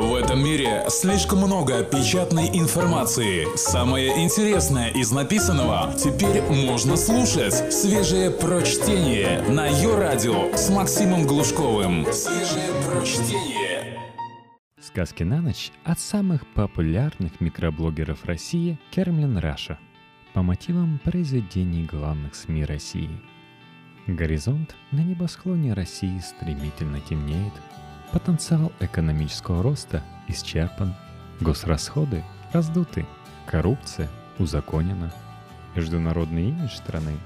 В этом мире слишком много печатной информации. Самое интересное из написанного теперь можно слушать. Свежее прочтение на ее радио с Максимом Глушковым. Свежее прочтение. Сказки на ночь от самых популярных микроблогеров России KermlinRussia по мотивам произведений главных СМИ России. Горизонт на небосклоне России стремительно темнеет – Потенциал экономического роста исчерпан, госрасходы раздуты, коррупция узаконена. Международный имидж страны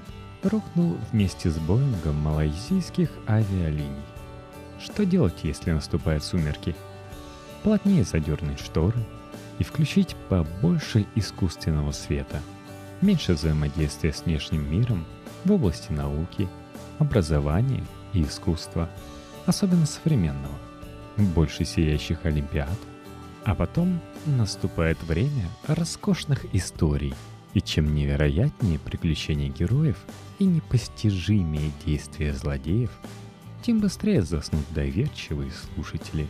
рухнул вместе с Боингом малайзийских авиалиний. Что делать, если наступают сумерки? Плотнее задернуть шторы и включить побольше искусственного света. Меньше взаимодействия с внешним миром в области науки, образования и искусства, особенно современного больше сияющих олимпиад. А потом наступает время роскошных историй. И чем невероятнее приключения героев и непостижимее действия злодеев, тем быстрее заснут доверчивые слушатели.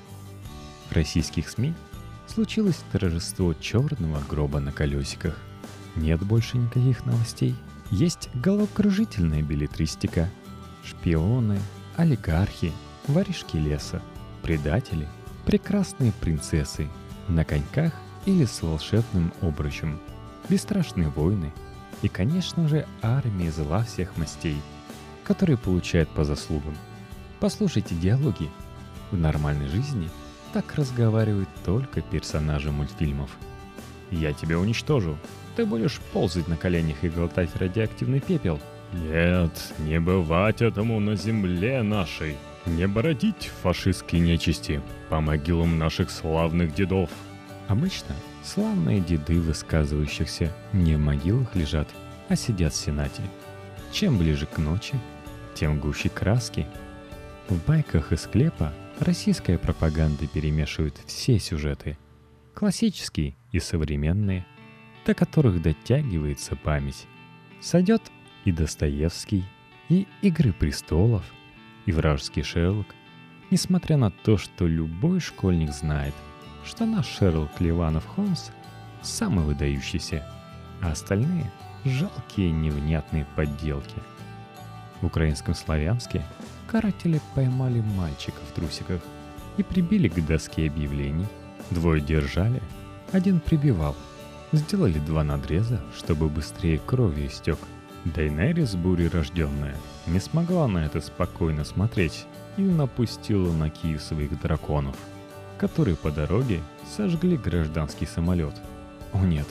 В российских СМИ случилось торжество черного гроба на колесиках. Нет больше никаких новостей. Есть головокружительная билетристика, шпионы, олигархи, воришки леса – предатели, прекрасные принцессы, на коньках или с волшебным обручем, бесстрашные войны и, конечно же, армия зла всех мастей, которые получают по заслугам. Послушайте диалоги. В нормальной жизни так разговаривают только персонажи мультфильмов. «Я тебя уничтожу. Ты будешь ползать на коленях и глотать радиоактивный пепел». «Нет, не бывать этому на земле нашей», не бородить фашистские нечисти по могилам наших славных дедов. Обычно славные деды высказывающихся не в могилах лежат, а сидят в Сенате. Чем ближе к ночи, тем гуще краски. В байках из склепа российская пропаганда перемешивает все сюжеты. Классические и современные, до которых дотягивается память. Сойдет и Достоевский, и «Игры престолов», и вражеский Шерлок, несмотря на то, что любой школьник знает, что наш Шерлок Ливанов Холмс самый выдающийся, а остальные — жалкие невнятные подделки. В украинском славянске каратели поймали мальчика в трусиках и прибили к доске объявлений. Двое держали, один прибивал. Сделали два надреза, чтобы быстрее кровью истек — Дейнерис, бури рожденная, не смогла на это спокойно смотреть и напустила на Киев своих драконов, которые по дороге сожгли гражданский самолет. О нет,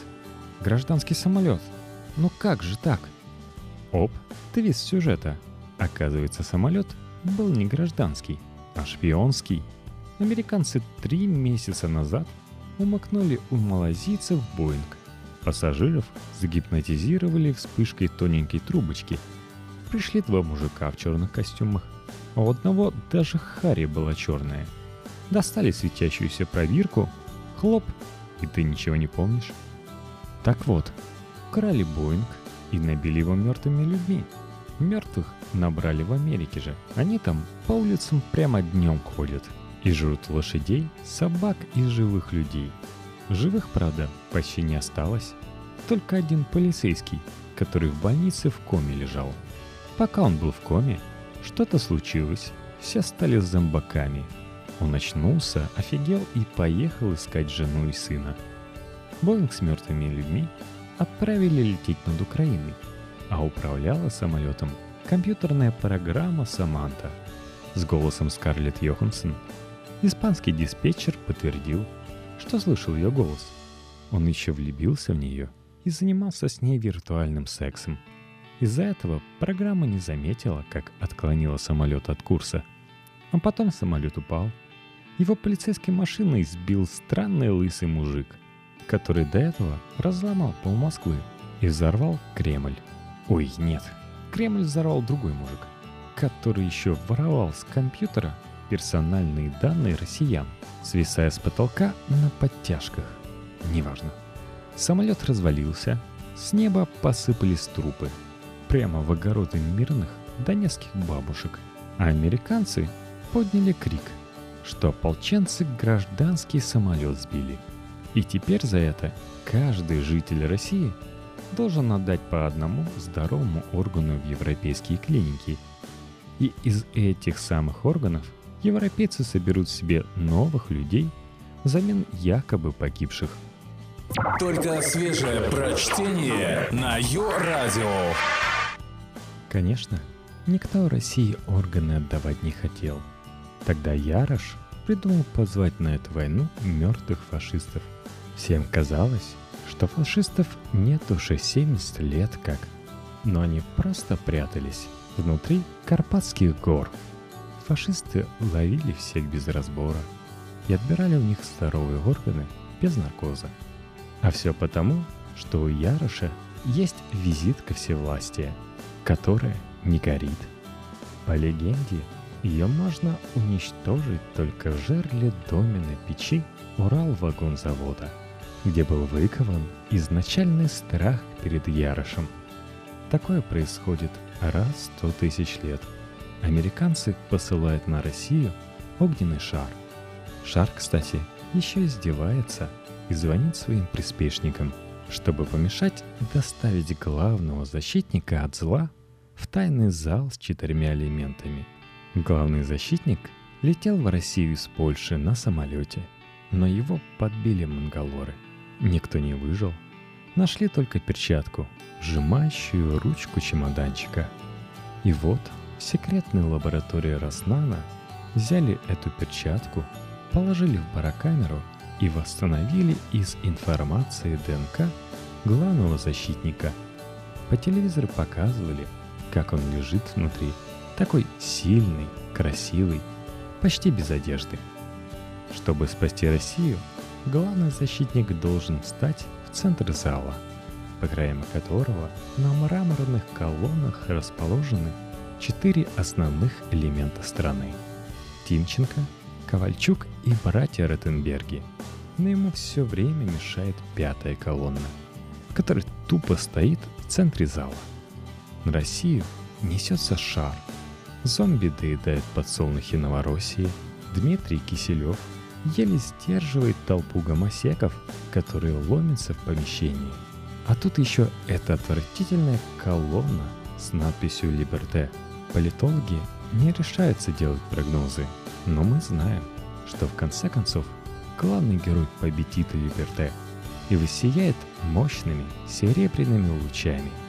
гражданский самолет. Ну как же так? Оп, твист сюжета. Оказывается, самолет был не гражданский, а шпионский. Американцы три месяца назад умокнули у малазийцев Боинг Пассажиров загипнотизировали вспышкой тоненькой трубочки. Пришли два мужика в черных костюмах, а у одного даже Харри была черная. Достали светящуюся пробирку, хлоп, и ты ничего не помнишь. Так вот, украли Боинг и набили его мертвыми людьми. Мертвых набрали в Америке же. Они там по улицам прямо днем ходят и жрут лошадей, собак и живых людей – Живых, правда, почти не осталось. Только один полицейский, который в больнице в коме лежал. Пока он был в коме, что-то случилось. Все стали зомбаками. Он очнулся, офигел и поехал искать жену и сына. Боинг с мертвыми людьми отправили лететь над Украиной, а управляла самолетом компьютерная программа «Саманта» с голосом Скарлетт Йоханссон. Испанский диспетчер подтвердил, что слышал ее голос. Он еще влюбился в нее и занимался с ней виртуальным сексом. Из-за этого программа не заметила, как отклонила самолет от курса. А потом самолет упал. Его полицейской машиной сбил странный лысый мужик, который до этого разломал пол Москвы и взорвал Кремль. Ой, нет, Кремль взорвал другой мужик, который еще воровал с компьютера персональные данные россиян, свисая с потолка на подтяжках. Неважно. Самолет развалился, с неба посыпались трупы. Прямо в огороды мирных донецких бабушек. А американцы подняли крик. что ополченцы гражданский самолет сбили. И теперь за это каждый житель России должен отдать по одному здоровому органу в европейские клиники. И из этих самых органов европейцы соберут себе новых людей взамен якобы погибших. Только свежее прочтение на Йо-Радио. Конечно, никто России органы отдавать не хотел. Тогда Ярош придумал позвать на эту войну мертвых фашистов. Всем казалось, что фашистов нет уже 70 лет как, но они просто прятались внутри Карпатских гор. Фашисты ловили всех без разбора и отбирали у них здоровые органы без наркоза. А все потому, что у Яроша есть визитка всевластия, которая не горит. По легенде, ее можно уничтожить только в жерле доме печи Урал-вагонзавода – где был выкован изначальный страх перед Ярошем. Такое происходит раз сто тысяч лет. Американцы посылают на Россию огненный шар. Шар, кстати, еще издевается и звонит своим приспешникам, чтобы помешать доставить главного защитника от зла в тайный зал с четырьмя элементами. Главный защитник летел в Россию из Польши на самолете, но его подбили монголоры – Никто не выжил. Нашли только перчатку, сжимающую ручку чемоданчика. И вот секретной лаборатории Роснана взяли эту перчатку, положили в барокамеру и восстановили из информации ДНК главного защитника. По телевизору показывали, как он лежит внутри, такой сильный, красивый, почти без одежды. Чтобы спасти Россию, главный защитник должен встать в центр зала, по краям которого на мраморных колоннах расположены четыре основных элемента страны. Тимченко, Ковальчук и братья Ротенберги. Но ему все время мешает пятая колонна, которая тупо стоит в центре зала. На Россию несется шар. Зомби доедает подсолнухи Новороссии. Дмитрий Киселев – еле сдерживает толпу гомосеков, которые ломятся в помещении. А тут еще эта отвратительная колонна с надписью «Либерте». Политологи не решаются делать прогнозы, но мы знаем, что в конце концов главный герой победит Либерте и воссияет мощными серебряными лучами –